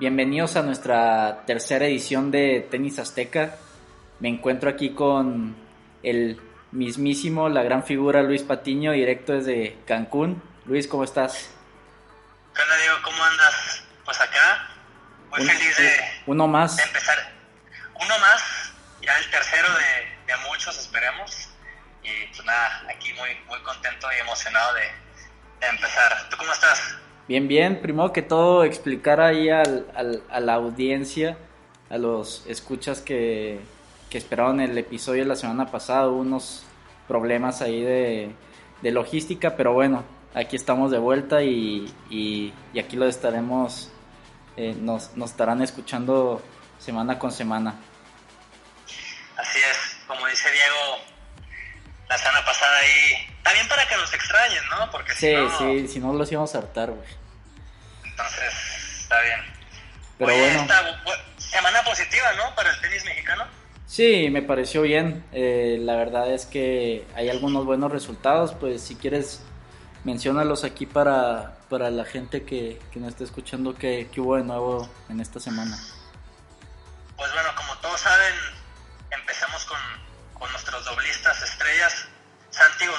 Bienvenidos a nuestra tercera edición de Tenis Azteca. Me encuentro aquí con el mismísimo, la gran figura Luis Patiño, directo desde Cancún. Luis, ¿cómo estás? ¿Qué onda, Diego? ¿Cómo andas? Pues acá, muy feliz de, uno más. empezar. Uno más, ya el tercero de, de, muchos, esperemos. Y pues nada, aquí muy, muy contento y emocionado de, de empezar. ¿Tú cómo estás? Bien, bien. Primero que todo, explicar ahí al, al, a la audiencia, a los escuchas que, que esperaron el episodio de la semana pasada, unos problemas ahí de, de logística, pero bueno, aquí estamos de vuelta y, y, aquí lo estaremos, eh, nos estarán escuchando semana con semana. Así es, como dice Diego, la semana pasada ahí, también para que nos extrañen, ¿no? Porque sí, si no, sí, si no los íbamos a hartar, güey. Entonces, está bien. Pero Oye, bueno. esta semana positiva, ¿no? Para el tenis mexicano. Sí, me pareció bien. Eh, la verdad es que hay algunos buenos resultados. Pues si quieres, menciónalos aquí para, para la gente que, que nos está escuchando que, que hubo de nuevo en esta semana. Pues bueno, como todos saben,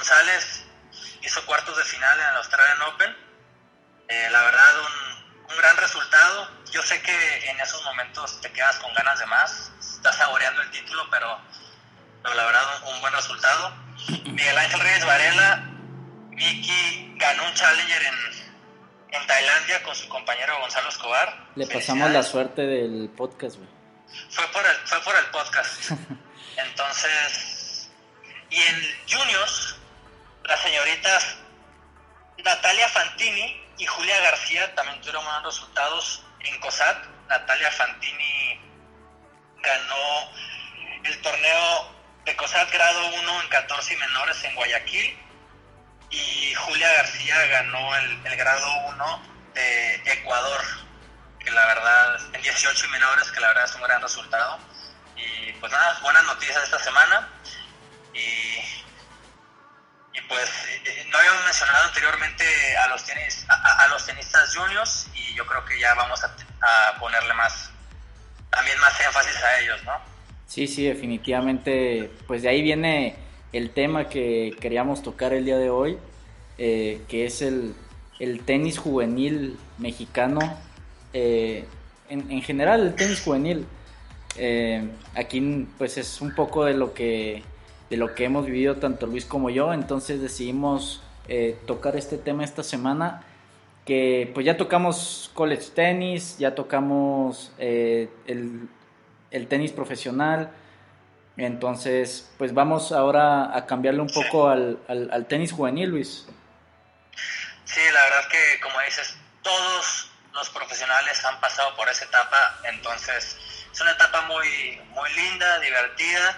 González hizo cuartos de final en el Australian Open. Eh, la verdad, un, un gran resultado. Yo sé que en esos momentos te quedas con ganas de más. Estás saboreando el título, pero, pero la verdad, un, un buen resultado. Miguel Ángel Reyes Varela, Miki ganó un Challenger en, en Tailandia con su compañero Gonzalo Escobar. Le pasamos la suerte del podcast, güey. Fue por el, fue por el podcast. Entonces, y en Juniors, las señoritas Natalia Fantini y Julia García también tuvieron buenos resultados en COSAT. Natalia Fantini ganó el torneo de COSAT grado 1 en 14 y menores en Guayaquil y Julia García ganó el, grado 1 de Ecuador, que la verdad, en 18 y menores, que la verdad es un gran resultado. Y pues nada, buenas noticias esta semana. Y pues eh, no habíamos mencionado anteriormente a los, tenis, a, los tenistas juniors y yo creo que ya vamos a, a ponerle más, también más énfasis a ellos, ¿no? Sí, sí, definitivamente. Pues de ahí viene el tema que queríamos tocar el día de hoy, eh, que es el, el tenis juvenil mexicano. eh, en, en general, el tenis juvenil. Eh, aquí pues es un poco de lo que de lo que hemos vivido tanto Luis como yo. Entonces decidimos eh, tocar este tema esta semana. Que pues ya tocamos college tenis, ya tocamos eh, el, tenis profesional. Entonces, pues vamos ahora a cambiarle un poco al tenis juvenil, Luis. Sí, la verdad que como dices, todos los profesionales han pasado por esa etapa, entonces es una etapa muy, muy linda, divertida,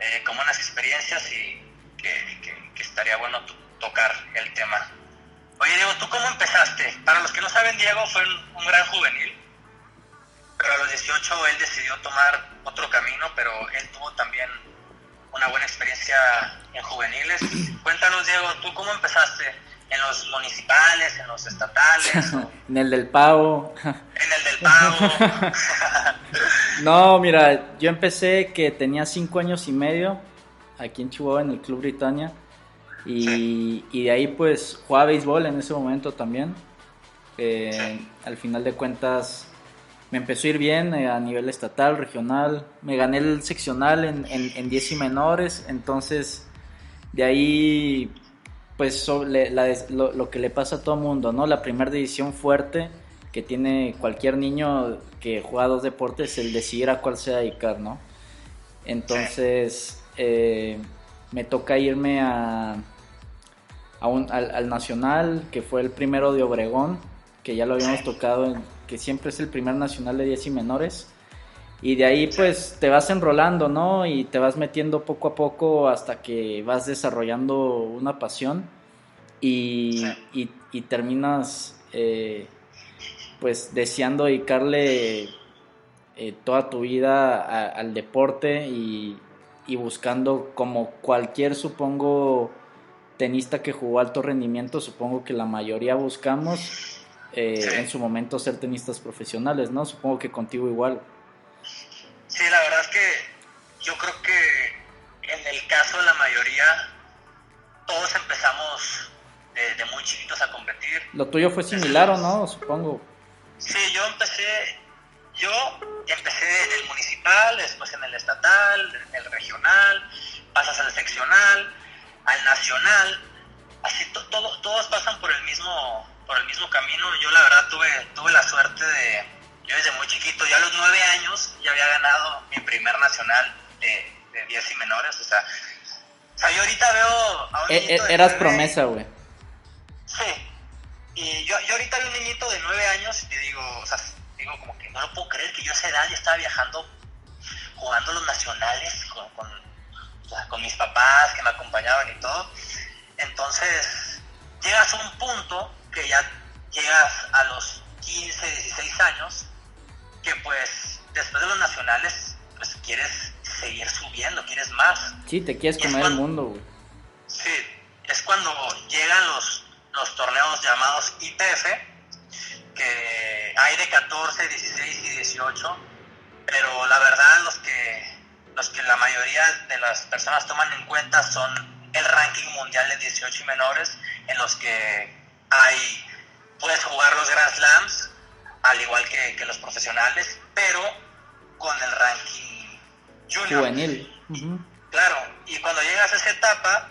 eh, con buenas experiencias y que, que- estaría bueno to- tocar el tema. Oye Diego, ¿tú cómo empezaste? Para los que no saben, Diego fue un, un gran juvenil, pero a los 18 él decidió tomar otro camino, pero él tuvo también una buena experiencia en juveniles. Cuéntanos, Diego, ¿tú cómo empezaste? ¿En los municipales, en los estatales, o En el del pavo. en el del pago? No, mira, yo empecé que tenía cinco años y medio aquí en Chihuahua en el Club Britannia y, y de ahí pues jugaba béisbol en ese momento también. Eh, al final de cuentas me empezó a ir bien eh, a nivel estatal, regional, me gané el seccional en, en, en 10 y menores, entonces de ahí pues so- le- la des- lo, lo que le pasa a todo mundo, ¿no? La primera división fuerte que tiene cualquier niño que juega dos deportes, el decidir a cuál se dedicar, ¿no? Entonces, eh, me toca irme a, a un- al, al Nacional, que fue el primero de Obregón, que ya lo habíamos tocado, que siempre es el primer nacional de 10 y menores. Y de ahí pues te vas enrolando, ¿no? Y te vas metiendo poco a poco hasta que vas desarrollando una pasión y, y- y terminas eh, pues deseando dedicarle eh, toda tu vida a- al deporte y, y buscando como cualquier supongo tenista que jugó alto rendimiento, supongo que la mayoría buscamos eh, en su momento ser tenistas profesionales, ¿no? Supongo que contigo igual. Sí, la verdad es que yo creo que en el caso de la mayoría, todos empezamos de, muy chiquitos a competir. Lo tuyo fue similar o no, supongo. Sí, yo empecé, yo empecé en el municipal, después en el estatal, en el regional, pasas al seccional, al nacional, así todo, todos pasan por el mismo por el mismo camino. Yo la verdad tuve tuve la suerte de yo desde muy chiquito, ya a los nueve años ya había ganado mi primer nacional de, de 10 y menores, o sea, o sea, yo ahorita veo a un e, e, Eras promesa, güey. Sí. Y yo, yo ahorita veo un niñito de nueve años y te digo, o sea, digo como que no lo puedo creer que yo a esa edad ya estaba viajando, jugando los nacionales con, con mis papás que me acompañaban y todo. Entonces, llegas a un punto que ya llegas a los 15, 16 años, que pues después de los nacionales, pues quieres seguir subiendo, quieres más. Sí, te quieres comer el mundo, güey. Sí, es cuando llegan los, los torneos llamados ITF, que hay de 14, 16 y 18, pero la verdad los que, los que la mayoría de las personas toman en cuenta son el ranking mundial de 18 y menores, en los que hay, puedes jugar los Grand Slams, al igual que, que los profesionales, pero con el ranking junior. Juvenil. Claro, y cuando llegas a esa etapa,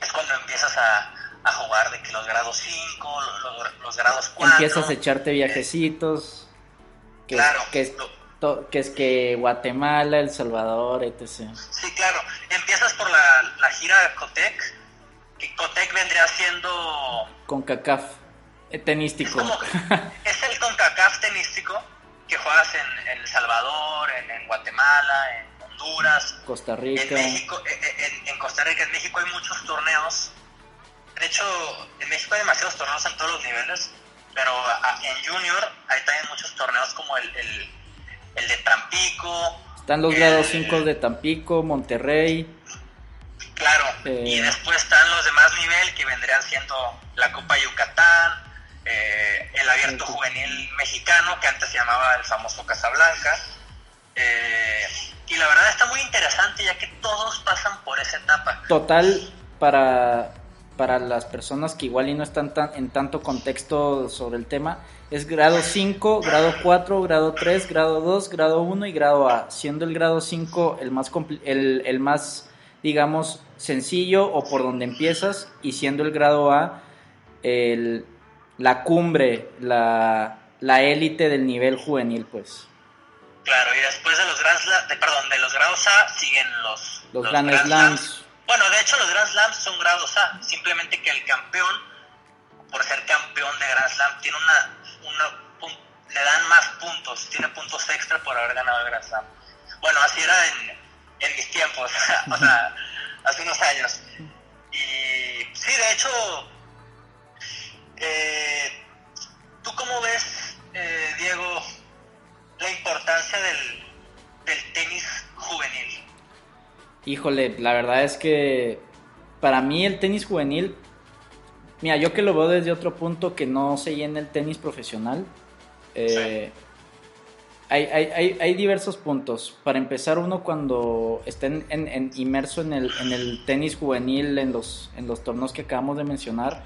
es cuando empiezas a, a jugar de que los grados 5, los, los, grados 4. Empiezas a echarte viajecitos. Que claro. Es, que, es, que es que Guatemala, El Salvador, etc. Sí, claro. Empiezas por la, la gira Cotec, que Cotec vendría siendo... CONCACAF, eh, tenístico. Es, es el CONCACAF tenístico que juegas en, en El Salvador, en, en Guatemala, en Honduras, Costa Rica. En, México, eh, eh, en, en, Costa Rica, en México hay muchos torneos. De hecho, en México hay demasiados torneos en todos los niveles, pero en Junior hay también muchos torneos como el, el, el de Tampico. Están los grados 5 de Tampico, Monterrey. Claro, eh, y después están los de más nivel que vendrían siendo la Copa Yucatán, eh, el Abierto Juvenil Mexicano, que antes se llamaba el famoso Casablanca. Eh, y la verdad está muy interesante ya que todos pasan por esa etapa. Total, para, para las personas que igual y no están tan, en tanto contexto sobre el tema, es grado 5, grado 4, grado 3, grado 2, grado 1 y grado A, siendo el grado 5 el más, el, el más, digamos, sencillo o por donde empiezas, y siendo el grado A el, la cumbre, la, la élite del nivel juvenil, pues. Claro, y después de los Grand de, perdón, de los grados A siguen los, los, Grand, Slams. Bueno, de hecho los Grand Slams son grados A, simplemente que el campeón, por ser campeón de Grand Slam, tiene una, una le dan más puntos, tiene puntos extra por haber ganado el Grand Slam. Bueno, así era en, en mis tiempos, o sea, hace unos años. Y sí, de hecho, eh, ¿tú cómo ves, eh, Diego, la importancia del, del tenis juvenil? Híjole, la verdad es que para mí el tenis juvenil, mira, yo que lo veo desde otro punto que no se llena el tenis profesional, eh, hay, hay, hay, diversos puntos. Para empezar, uno cuando está en, inmerso en el, en el tenis juvenil, en los, en los torneos que acabamos de mencionar,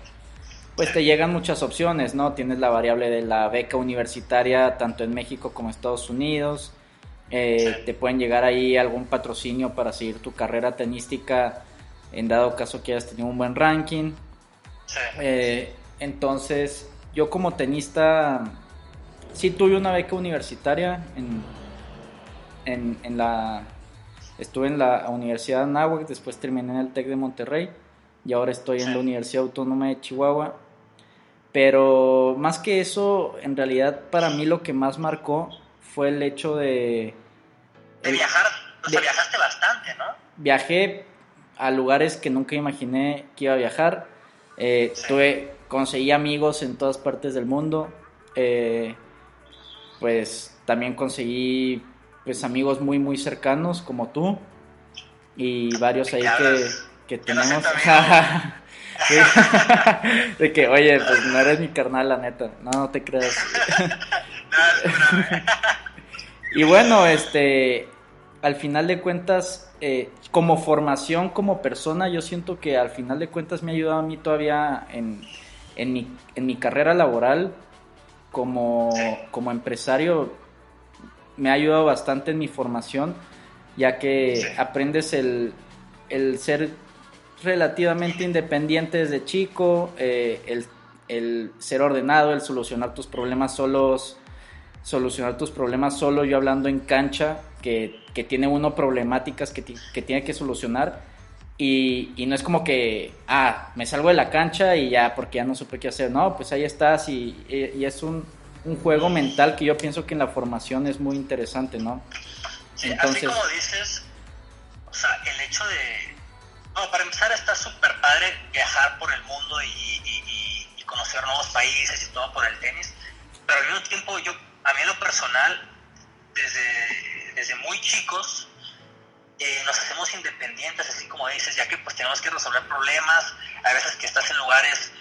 pues te llegan muchas opciones, ¿no? Tienes la variable de la beca universitaria tanto en México como en Estados Unidos. Eh, te pueden llegar ahí algún patrocinio para seguir tu carrera tenística en dado caso que hayas tenido un buen ranking. Eh, entonces, yo como tenista sí tuve una beca universitaria en, en, en la... Estuve en la Universidad de Anáhuac, después terminé en el TEC de Monterrey y ahora estoy en la Universidad Autónoma de Chihuahua. Pero más que eso, en realidad para mí lo que más marcó fue el hecho de... De viajar, o sea, viajaste bastante, ¿no? Viajé a lugares que nunca imaginé que iba a viajar. Eh, tuve, conseguí amigos en todas partes del mundo. Eh, pues también conseguí pues amigos muy muy cercanos como tú y varios ahí que, que tenemos de que, oye, pues no eres mi carnal, la neta. No, no te creas. y bueno, este, al final de cuentas, eh, como formación, como persona, yo siento que al final de cuentas me ha ayudado a mí todavía en, en, mi, en mi carrera laboral como, como empresario. Me ha ayudado bastante en mi formación, ya que aprendes el, el ser relativamente independiente desde chico, eh, el, el, ser ordenado, el solucionar tus problemas solos, solucionar tus problemas solo, yo hablando en cancha, que, que tiene uno problemáticas que, que tiene que solucionar. Y, y, no es como que, ah, me salgo de la cancha y ya, porque ya no supe qué hacer. No, pues ahí estás y, y, es un, un, juego mental que yo pienso que en la formación es muy interesante, ¿no? Entonces, así como dices, o sea, el hecho de, no, para empezar está súper padre viajar por el mundo y, conocer nuevos países y todo por el tenis, pero al mismo tiempo yo, a mí en lo personal, desde, desde muy chicos, eh, nos hacemos independientes, así como dices, ya que pues tenemos que resolver problemas, a veces que estás en lugares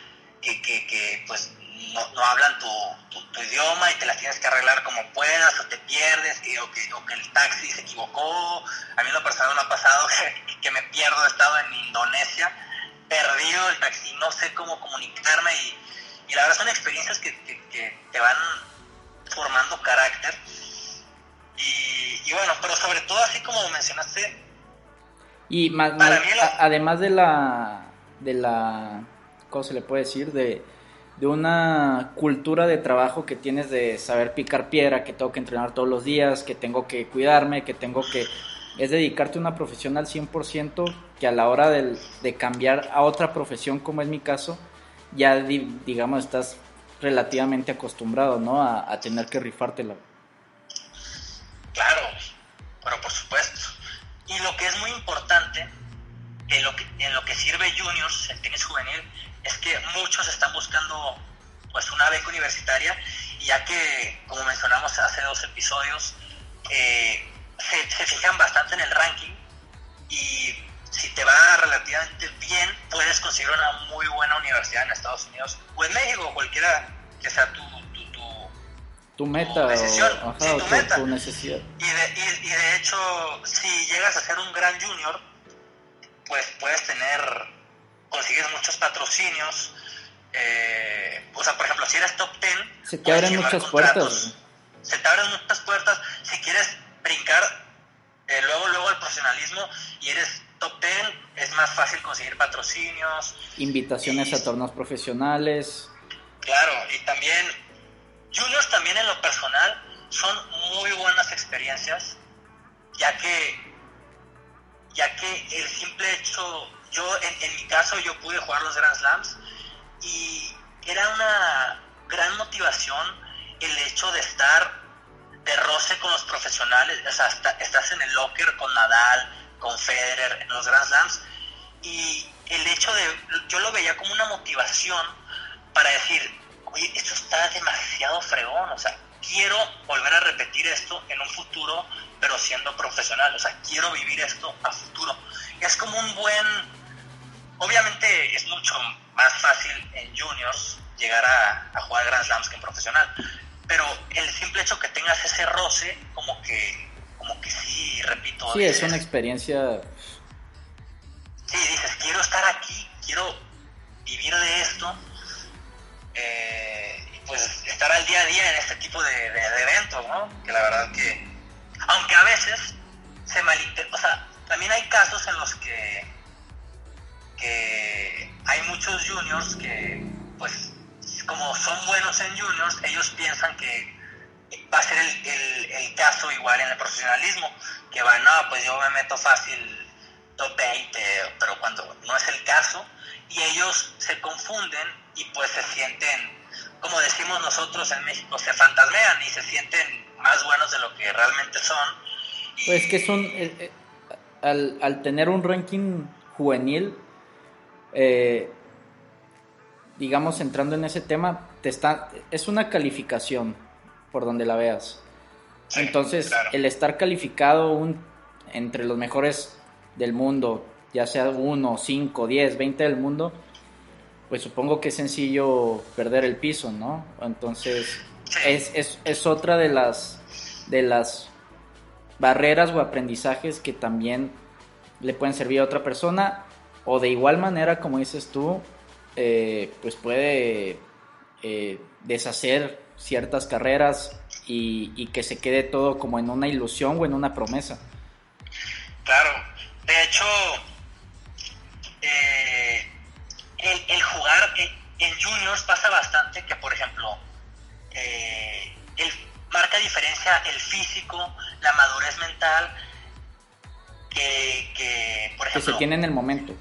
que, que, que pues no, no hablan tu, tu, idioma y te las tienes que arreglar como puedas, o te pierdes, y, o, que, o, que, el taxi se equivocó. A mí lo personal me ha pasado que, que me pierdo, he estado en Indonesia, perdido el taxi, no sé cómo comunicarme, y, y la verdad son experiencias que, que te van formando carácter. Y, y, bueno, pero sobre todo así como mencionaste. Y más, más la... además de la, de la, ¿cómo se le puede decir? De, de una cultura de trabajo que tienes de saber picar piedra, que tengo que entrenar todos los días, que tengo que cuidarme, que tengo que... Es dedicarte a una profesión al 100% que a la hora de, de cambiar a otra profesión, como es mi caso, ya digamos estás relativamente acostumbrado, ¿no? A, tener que rifártela. Claro, pero por supuesto. Y lo que es muy importante, en lo que, en lo que sirve Juniors, el tenis juvenil, es que muchos están buscando pues una beca universitaria y ya que, como mencionamos hace dos episodios, eh, se, se, fijan bastante en el ranking y si te va relativamente bien, puedes conseguir una muy buena universidad en Estados Unidos o en México, cualquiera que sea tu, tu, tu, tu meta, decisión, o, ajá, sí, tu, tu, meta. tu necesidad. Y de, y, y de hecho, si llegas a ser un gran junior, pues puedes tener consigues muchos patrocinios. Eh, o sea, por ejemplo, si eres top 10, se te abren muchas puertas. Se te abren muchas puertas. Si quieres brincar eh, luego, luego al profesionalismo y eres top 10, es más fácil conseguir patrocinios. Invitaciones y, a torneos profesionales. Claro, y también, juniors también en lo personal son muy buenas experiencias, ya que, ya que el simple hecho yo, en, en, mi caso, yo pude jugar los Grand Slams y era una gran motivación el hecho de estar de roce con los profesionales, o sea, está, estás en el locker con Nadal, con Federer, en los Grand Slams, y el hecho de, yo lo veía como una motivación para decir, oye, esto está demasiado fregón, o sea, quiero volver a repetir esto en un futuro, pero siendo profesional, o sea, quiero vivir esto a futuro. Es como un buen Obviamente es mucho más fácil en juniors llegar a, a, jugar Grand Slams que en profesional, pero el simple hecho que tengas ese roce, como que, como que sí, repito. Sí, es una experiencia. Sí, dices, quiero estar aquí, quiero vivir de esto, eh, pues estar al día a día en este tipo de, de, de eventos, ¿no? Que la verdad que, aunque a veces se malinterpreta, o sea, también hay casos en los que hay muchos juniors que, pues, como son buenos en juniors, ellos piensan que va a ser el, caso igual en el profesionalismo, que va, no, pues yo me meto fácil top 20, pero cuando no es el caso, y ellos se confunden y pues se sienten, como decimos nosotros en México, se fantasmean y se sienten más buenos de lo que realmente son. Y... Pues que son, eh, eh, al, al tener un ranking juvenil, eh, digamos, entrando en ese tema, te está, es una calificación por donde la veas. Sí, Entonces, claro. el estar calificado un, entre los mejores del mundo, ya sea 1, 5, 10, 20 del mundo, pues supongo que es sencillo perder el piso, ¿no? Entonces, es, es, es otra de las, de las barreras o aprendizajes que también le pueden servir a otra persona o de igual manera, como dices tú, eh, pues puede eh, deshacer ciertas carreras y, que se quede todo como en una ilusión o en una promesa. Claro, de hecho, eh, el, jugar en, juniors pasa bastante que, por ejemplo, el, marca diferencia el físico, la madurez mental, que, por ejemplo... Que se tiene en el momento.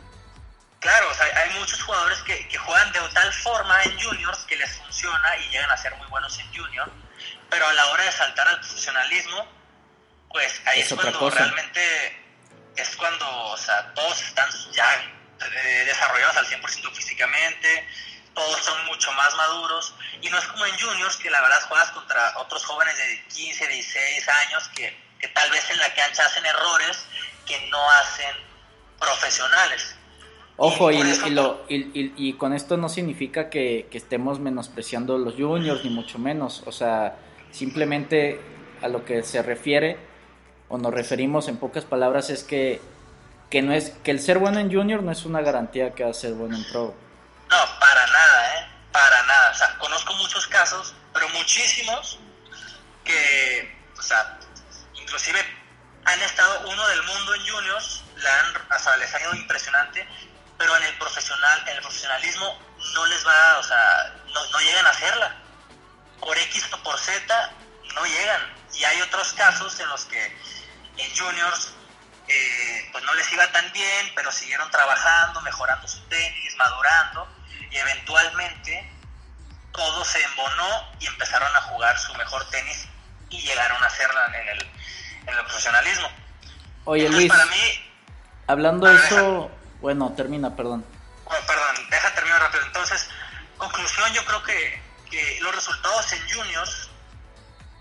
Claro, o sea, hay muchos jugadores que, que, juegan de tal forma en juniors que les funciona y llegan a ser muy buenos en junior, pero a la hora de saltar al profesionalismo, pues ahí es, cuando realmente es cuando, o sea, todos están ya eh, desarrollados al 100% físicamente, todos son mucho más maduros y no es como en juniors que la verdad juegas contra otros jóvenes de 15, 16 años que, que tal vez en la cancha hacen errores que no hacen profesionales. Ojo, y, lo, y, con esto no significa que, estemos menospreciando los juniors, ni mucho menos. O sea, simplemente a lo que se refiere o nos referimos en pocas palabras es que, que, no es, que el ser bueno en junior no es una garantía que va a ser bueno en pro. No, para nada, ¿eh? Para nada. O sea, conozco muchos casos, pero muchísimos, que, o sea, inclusive han estado uno del mundo en juniors, la han, o les ha ido impresionante pero en el profesional, en el profesionalismo no les va, o sea, no, llegan a hacerla. Por X o por Z no llegan. Y hay otros casos en los que en juniors eh, pues no les iba tan bien, pero siguieron trabajando, mejorando su tenis, madurando, y eventualmente todo se embonó y empezaron a jugar su mejor tenis y llegaron a hacerla en el, en el profesionalismo. Oye Luis, para mí, hablando de eso, bueno, termina, perdón. Bueno, perdón, deja terminar rápido. Entonces, conclusión, yo creo que, los resultados en juniors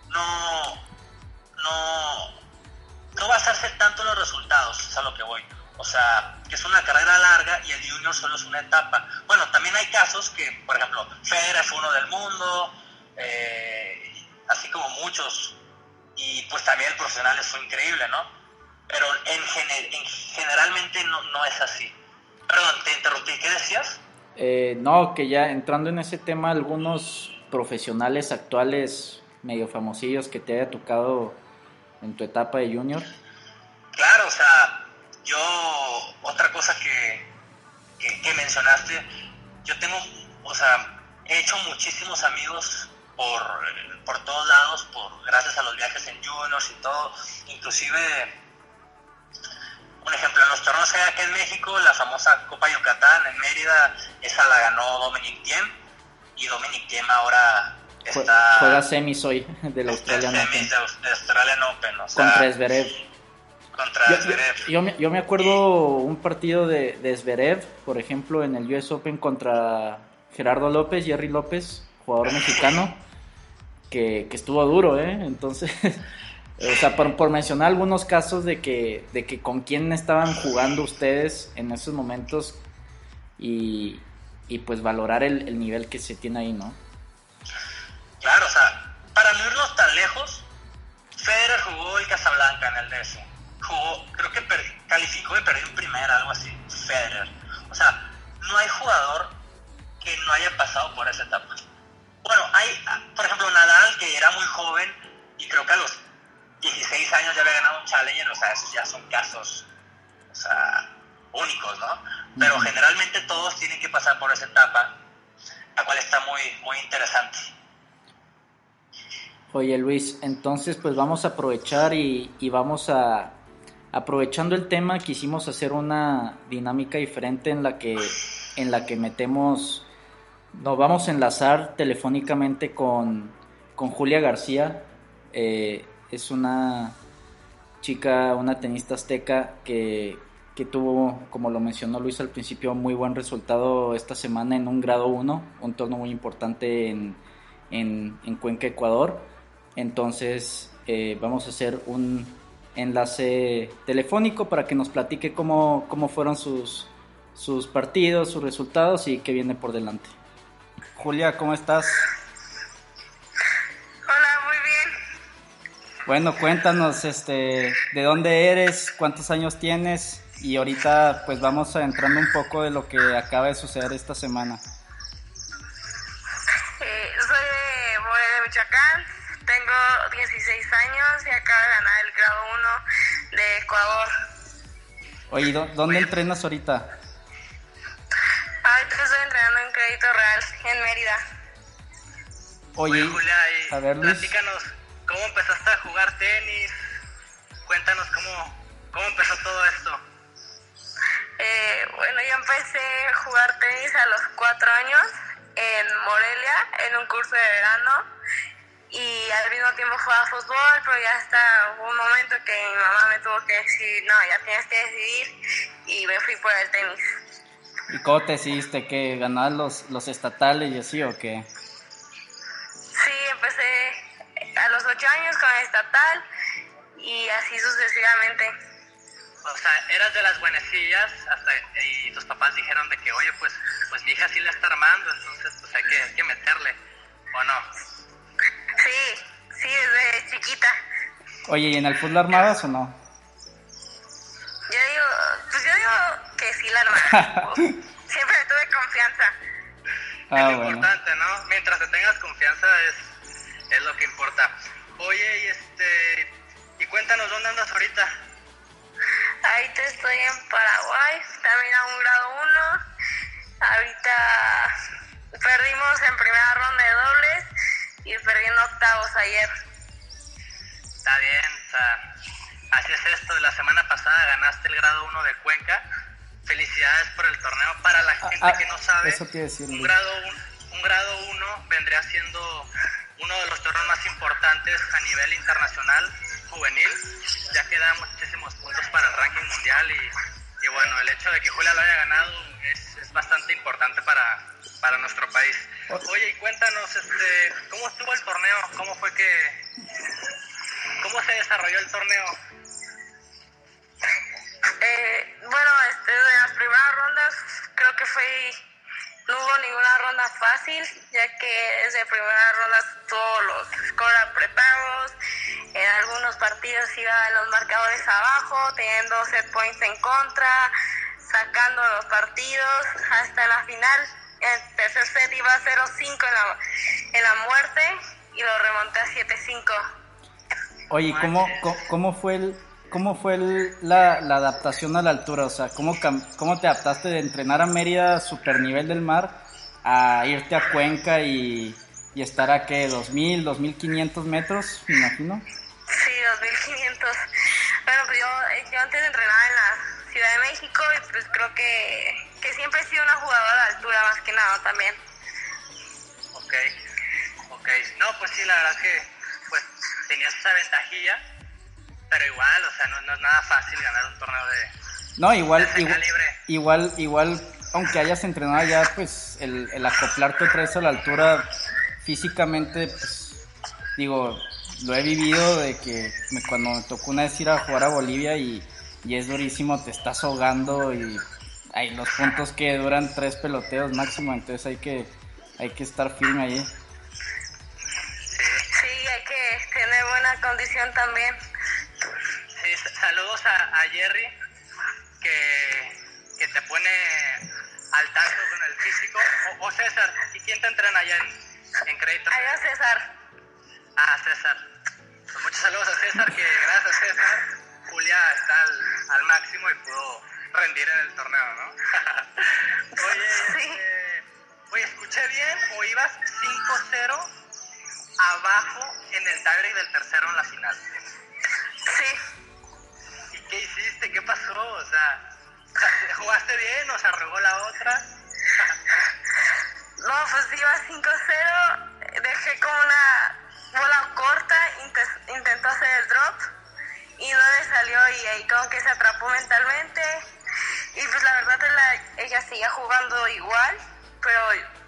no, no, no basarse tanto en los resultados, es a lo que voy. O sea, que es una carrera larga y el junior solo es una etapa. Bueno, también hay casos que, por ejemplo, Federer fue uno del mundo, eh, así como muchos, y pues también el profesional fue increíble, ¿no? pero en, generalmente no, no, es así. Perdón, te interrumpí, ¿qué decías? Eh, no, que ya entrando en ese tema, algunos profesionales actuales medio famosillos que te haya tocado en tu etapa de junior. Claro, o sea, yo, otra cosa que, que, mencionaste, yo tengo, o sea, he hecho muchísimos amigos por, por todos lados, por gracias a los viajes en juniors y todo, inclusive un ejemplo, en los torneos que hay aquí en México, la famosa Copa Yucatán en Mérida, esa la ganó Dominic Thiem y Dominic Thiem ahora está... Juega semis hoy del Australian Open. De, Australian Open, o sea, Contra Zverev. Contra yo, Zverev. Yo, me, yo, me, acuerdo un partido de, de Zverev, por ejemplo, en el US Open contra Gerardo López, Jerry López, jugador mexicano, que, que estuvo duro, ¿eh? Entonces... O sea, por, mencionar algunos casos de que, de que con quién estaban jugando ustedes en esos momentos y, pues valorar el, nivel que se tiene ahí, ¿no? Claro, o sea, para no irnos tan lejos, Federer jugó el Casablanca en el DS. Jugó, creo que calificó y perdió en primera, algo así, Federer. O sea, no hay jugador que no haya pasado por esa etapa. Bueno, hay, por ejemplo, Nadal, que era muy joven y creo que a los 16 años ya había ganado un Challenger, o sea, esos ya son casos, o sea, únicos, ¿no? Pero generalmente todos tienen que pasar por esa etapa, la cual está muy, muy interesante. Oye Luis, entonces pues vamos a aprovechar y, vamos a, aprovechando el tema, quisimos hacer una dinámica diferente en la que, en la que metemos, nos vamos a enlazar telefónicamente con, con Julia García. Eh, es una chica, una tenista azteca que, tuvo, como lo mencionó Luis al principio, muy buen resultado esta semana en un grado 1, un torneo muy importante en, en, Cuenca, Ecuador. Entonces eh, vamos a hacer un enlace telefónico para que nos platique cómo, cómo fueron sus, sus partidos, sus resultados y qué viene por delante. Julia, ¿cómo estás? Hola, muy bien. Bueno, cuéntanos, este, ¿de dónde eres? ¿Cuántos años tienes? Y ahorita, pues vamos entrando un poco de lo que acaba de suceder esta semana. Tengo 16 años y acabo de ganar el grado 1 de Ecuador. Oye, ¿dónde entrenas ahorita? Ahorita estoy entrenando en Crédito Real, en Mérida. Oye, Julia, a ver, Luis. platícanos, ¿cómo empezaste a jugar tenis? Cuéntanos cómo, cómo empezó todo esto. Eh, bueno, yo empecé a jugar tenis a los 4 años en Morelia, en un curso de verano. Y al mismo tiempo jugaba fútbol, pero ya hasta hubo un momento que mi mamá me tuvo que decir, no, ya tienes que decidir. Y me fui por el tenis. ¿Y cómo te decidiste que ganar los, los estatales y así o qué? Sí, empecé a los 8 años con el estatal y así sucesivamente. O sea, eras de las buenecillas hasta y tus papás dijeron de que, oye, pues, pues mi hija sí la está armando, entonces pues hay que, hay que meterle, ¿o no? Sí, sí, desde chiquita. Oye, ¿y en el fútbol armabas o no? Yo digo, pues yo digo que sí la armaba. Siempre tuve confianza. Ah, es bueno. importante, ¿no? Mientras te tengas confianza es, es lo que importa. Oye, y este, y cuéntanos dónde andas ahorita. Ahorita estoy en Paraguay, también a un grado 1. Ahorita perdimos en primera ronda de dobles y perdí en octavos ayer. Está bien, o sea, así es esto. La semana pasada ganaste el grado 1 de Cuenca. Felicidades por el torneo. Para la gente ah, que no sabe, eso un grado, un, un grado 1 vendría siendo uno de los torneos más importantes a nivel internacional juvenil, ya que da muchísimos puntos para el ranking mundial y, y bueno, el hecho de que Julia lo haya ganado es, es bastante importante para, para nuestro país. Oye, y cuéntanos, este, ¿cómo estuvo el torneo? ¿Cómo fue que, cómo se desarrolló el torneo? Eh, bueno, este, las primeras rondas creo que fue no hubo ninguna ronda fácil, ya que desde primera ronda todos los scores apretados, en algunos partidos iban los marcadores abajo, teniendo set points en contra, sacando los partidos hasta la final. El tercer set iba 0-5 en la, en la muerte y lo remonté a 7-5. Oye, ¿cómo, cómo, cómo fue el, cómo fue el- la, la adaptación a la altura? O sea, ¿cómo, ¿cómo te adaptaste de entrenar a Mérida, super nivel del mar, a irte a Cuenca y, y estar a qué, 2000, 2500 metros, me imagino? Sí, 2500. Bueno, pues yo, yo antes entrenaba en la Ciudad de México y pues creo que, que siempre he sido una jugadora de altura más que nada también. Ok, ok. No, pues sí, la verdad que pues tenías esa ventajilla, pero igual, o sea, no, no es nada fácil ganar un torneo de... No, igual, De igual, igual, igual, aunque hayas entrenado ya, pues el, el acoplarte otra vez a la altura físicamente, pues digo, lo he vivido de que me- cuando me tocó una vez ir a jugar a Bolivia y, y es durísimo, te estás ahogando y hay los puntos que duran tres peloteos máximo, entonces hay que, hay que estar firme allí. Sí, hay que tener buena condición también. Sí, saludos a, a Jerry, que, que te pone al tanto con el físico. O, o César, ¿y quién te entrena allá en, en crédito? Allá César. Ah, César. Pues muchos saludos a César, que gracias a César, Julia está al, al máximo y pudo rendir en el torneo, ¿no? oye, este, oye, ¿escuché bien o ibas 5-0 abajo en el tiebreak del tercero en la final? Sí. ¿Y qué hiciste? ¿Qué pasó? O sea, ¿jugaste bien o se arrugó la otra? No, pues iba 5-0, dejé como una bola corta, inte- intentó hacer el drop y no le salió y ahí como que se atrapó mentalmente y pues la verdad es la- ella seguía jugando igual, pero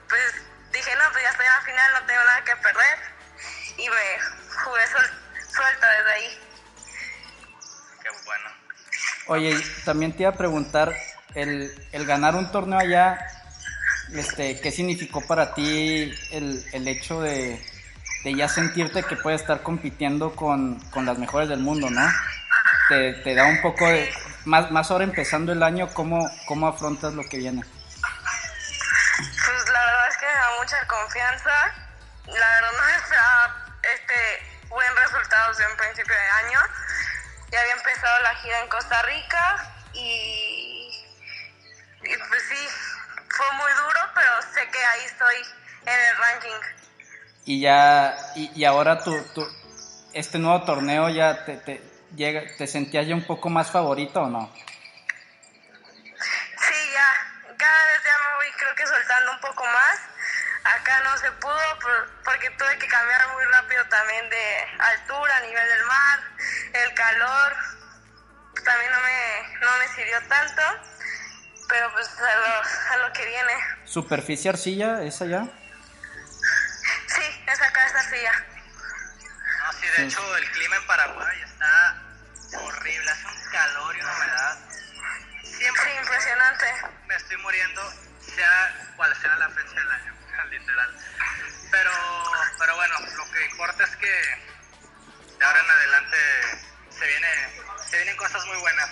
pues dije no, pues ya estoy en la final, no tengo nada que perder y me jugué suel- suelta desde ahí. Qué bueno. Oye, también te iba a preguntar, el, el ganar un torneo allá, este, ¿qué significó para ti el, el hecho de, de, ya sentirte que puedes estar compitiendo con, con las mejores del mundo, ¿no? Te, te, da un poco de, más, más ahora empezando el año, ¿cómo, ¿cómo afrontas lo que viene? Pues la verdad es que me da mucha confianza. La verdad no esperaba este buen resultado desde un principio de año. Ya había empezado la gira en Costa Rica y, y pues sí, fue muy duro, pero sé que ahí estoy en el ranking. Y ya, y, y ahora tu, tu, este nuevo torneo ya te, te, llega, ¿te sentías ya un poco más favorito o no? Sí, ya, cada vez ya me voy creo que soltando un poco más. Acá no se pudo porque tuve que cambiar muy rápido también de altura, nivel del mar, el calor, también no me, no me sirvió tanto, pero pues a lo, a lo que viene. ¿Superficie arcilla es allá? No, sí, de sí. hecho el clima en Paraguay está horrible, hace un calor y una humedad. Siempre sí, impresionante. Me estoy muriendo, sea cual sea la fecha del año, literal. Pero, pero bueno, lo que importa es que de ahora en adelante se, viene, se vienen cosas muy buenas.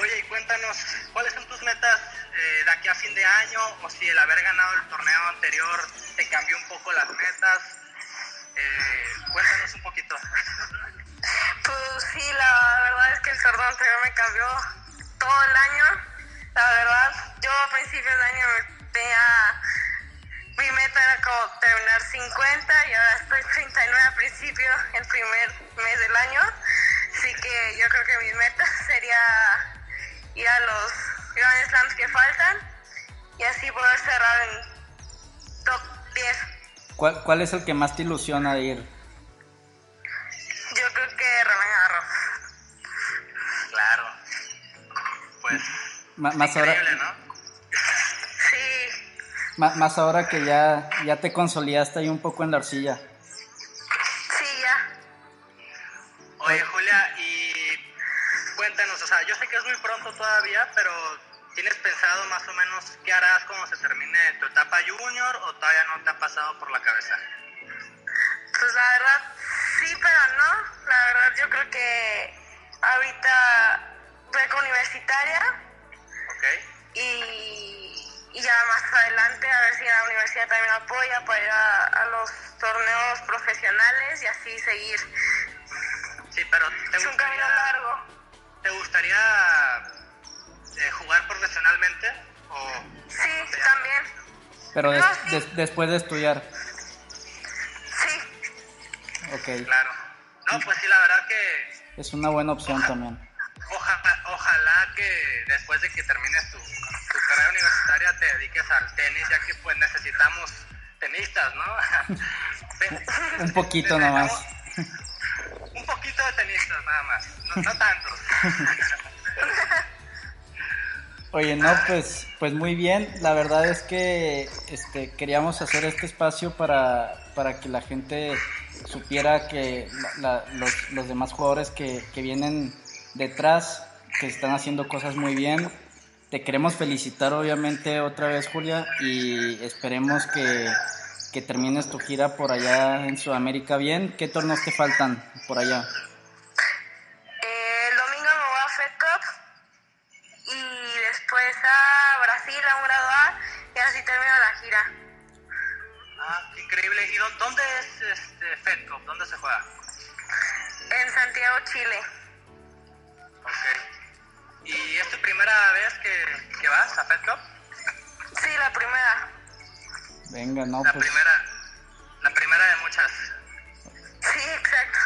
Oye, y cuéntanos, ¿cuáles son tus metas eh, de aquí a fin de año? O si el haber ganado el torneo anterior te cambió un poco las metas. Eh, cuéntanos un poquito. Pues sí, la verdad es que el anterior me cambió todo el año. La verdad, yo a principios de año tenía. Mi meta era como terminar 50 y ahora estoy 39 a principio, el primer mes del año. Así que yo creo que mi meta sería ir a los Grand Slams que faltan y así poder cerrar en top 10. ¿Cuál, cuál es el que más te ilusiona de ir? Yo creo que Roland Garros. Claro. Pues. M más ahora. ¿no? Sí. M más ahora que ya, ya te consolidaste ahí un poco en la arcilla. Sí, ya. Oye, Julia, y cuéntanos, o sea, yo sé que es muy pronto todavía, pero ¿tienes pensado más o menos qué harás cuando se termine tu etapa junior o todavía no te ha pasado por la cabeza? Pues la verdad, sí, pero no. La verdad, yo creo que ahorita beca universitaria. Ok. Y, y, ya más adelante a ver si la universidad también apoya para ir a, a los torneos profesionales y así seguir. Sí, pero ¿te es un camino largo. ¿Te gustaría eh, jugar profesionalmente? O, sí, también. Pero des, no, sí. des, después de estudiar. Sí. Ok. Claro. No, pues sí, la verdad que... Es una buena opción oja, también. Ojalá, ojalá que después de que termines tu, tu carrera universitaria te dediques al tenis, ya que pues necesitamos tenistas, ¿no? Un poquito nomás. Un poquito de tenistas nada más, no, no tantos. Oye, no, pues, pues muy bien. La verdad es que este, queríamos hacer este espacio para, para que la gente supiera que la, la, los, los, demás jugadores que, que, vienen detrás, que están haciendo cosas muy bien. Te queremos felicitar obviamente otra vez, Julia, y esperemos que, que termines tu gira por allá en Sudamérica bien. ¿Qué torneos te faltan por allá? Termino la gira. Ah, qué increíble. ¿Y dónde es este? ¿Dónde se juega? En Santiago, Chile. Ok. ¿Y es tu primera vez que, que vas a Fed Cup? Sí, la primera. Venga, no, la pues... Primera, la primera de muchas. Sí, exacto.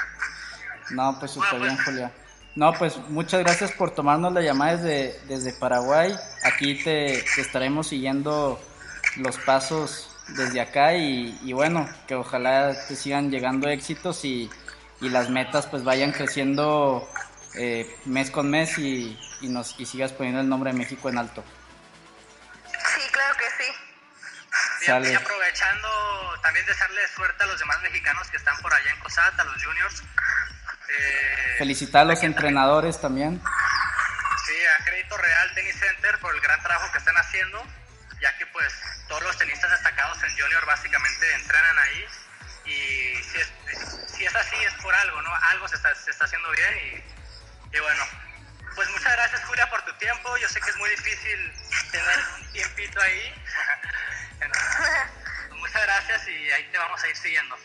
No, pues súper bien, Julia. No, pues muchas gracias por tomarnos la llamada desde, desde Paraguay. Aquí te, te estaremos siguiendo los pasos desde acá y, y, bueno, que ojalá te sigan llegando éxitos y, y las metas pues vayan creciendo eh, mes con mes y, y, nos, y sigas poniendo el nombre de México en alto. Sí, claro que sí. Y, y aprovechando también desearle suerte a los demás mexicanos que están por allá en COSAT, a los juniors. Eh, Felicitar a los entrenadores también. Sí, a Crédito Real Tennis Center por el gran trabajo que están haciendo, ya que pues todos los tenistas destacados en Junior básicamente entrenan ahí y si es, si es así es por algo, ¿no? Algo se está, se está haciendo bien y, y bueno, pues muchas gracias Julia por tu tiempo, yo sé que es muy difícil tener un tiempito ahí, Entonces, muchas gracias y ahí te vamos a ir siguiendo.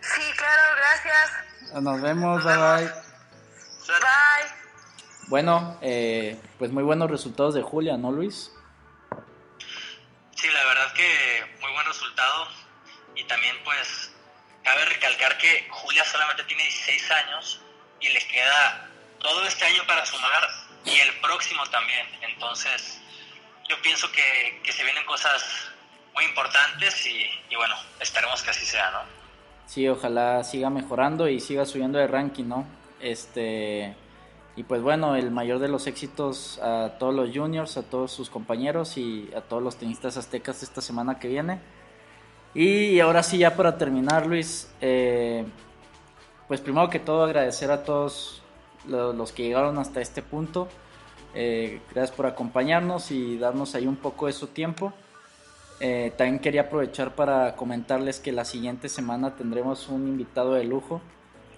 Sí, claro, gracias. Nos vemos, bye bye. Bye. Bueno, eh, pues muy buenos resultados de Julia, ¿no, Luis? Que muy buen resultado y también pues cabe recalcar que Julia solamente tiene 16 años y le queda todo este año para sumar y el próximo también. Entonces, yo pienso que, que se vienen cosas muy importantes y, y, bueno, esperemos que así sea, ¿no? Sí, ojalá siga mejorando y siga subiendo de ranking, ¿no? Este y pues bueno, el mayor de los éxitos a todos los juniors, a todos sus compañeros y a todos los tenistas aztecas esta semana que viene. Y ahora sí, ya para terminar, Luis, eh, pues primero que todo agradecer a todos los que llegaron hasta este punto. Eh, gracias por acompañarnos y darnos ahí un poco de su tiempo. Eh, también quería aprovechar para comentarles que la siguiente semana tendremos un invitado de lujo,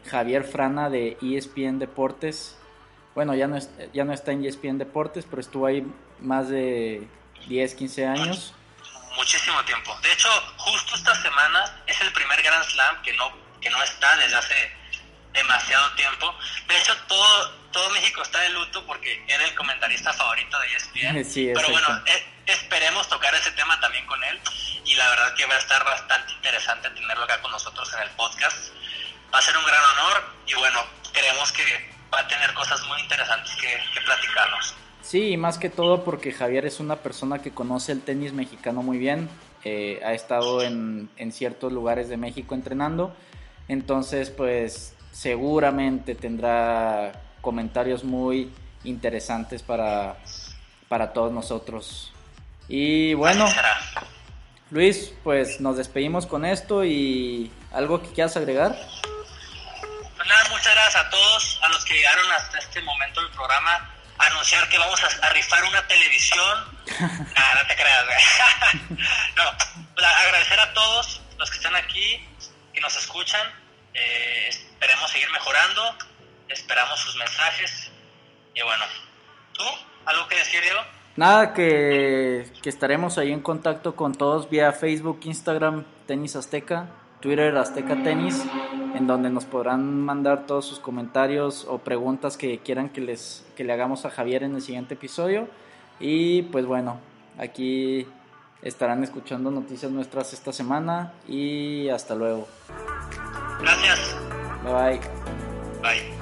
Javier Frana de ESPN Deportes. Bueno, ya no, es, ya no está en ESPN Deportes, pero estuvo ahí más de 10, 15 años. Muchísimo tiempo. De hecho, justo esta semana es el primer Grand Slam que no, que no está desde hace demasiado tiempo. De hecho, todo, todo México está de luto porque era el comentarista favorito de ESPN. Sí, Pero bueno, eh, esperemos tocar ese tema también con él. Y la verdad que va a estar bastante interesante tenerlo acá con nosotros en el podcast. Va a ser un gran honor y bueno, creemos que va a tener cosas muy interesantes que, que platicarnos. Sí, y más que todo porque Javier es una persona que conoce el tenis mexicano muy bien. Eh, ha estado en, en ciertos lugares de México entrenando. Entonces, pues seguramente tendrá comentarios muy interesantes para, para todos nosotros. Y bueno, Luis, pues nos despedimos con esto y algo que quieras agregar. Pues nada, muchas gracias a todos, que llegaron hasta este momento del programa. Anunciar que vamos a, a rifar una televisión. nah, no te creas, no, pues agradecer a todos los que están aquí, que nos escuchan. Eh, esperemos seguir mejorando, esperamos sus mensajes. Y bueno, ¿tú? ¿Algo que decir, Diego? Nada, que, que, estaremos ahí en contacto con todos vía Facebook, Instagram, Tenis Azteca, Twitter Azteca Tenis, en donde nos podrán mandar todos sus comentarios o preguntas que quieran que, les, que le hagamos a Javier en el siguiente episodio. Y pues bueno, aquí estarán escuchando noticias nuestras esta semana y hasta luego. Gracias. Bye bye. Bye.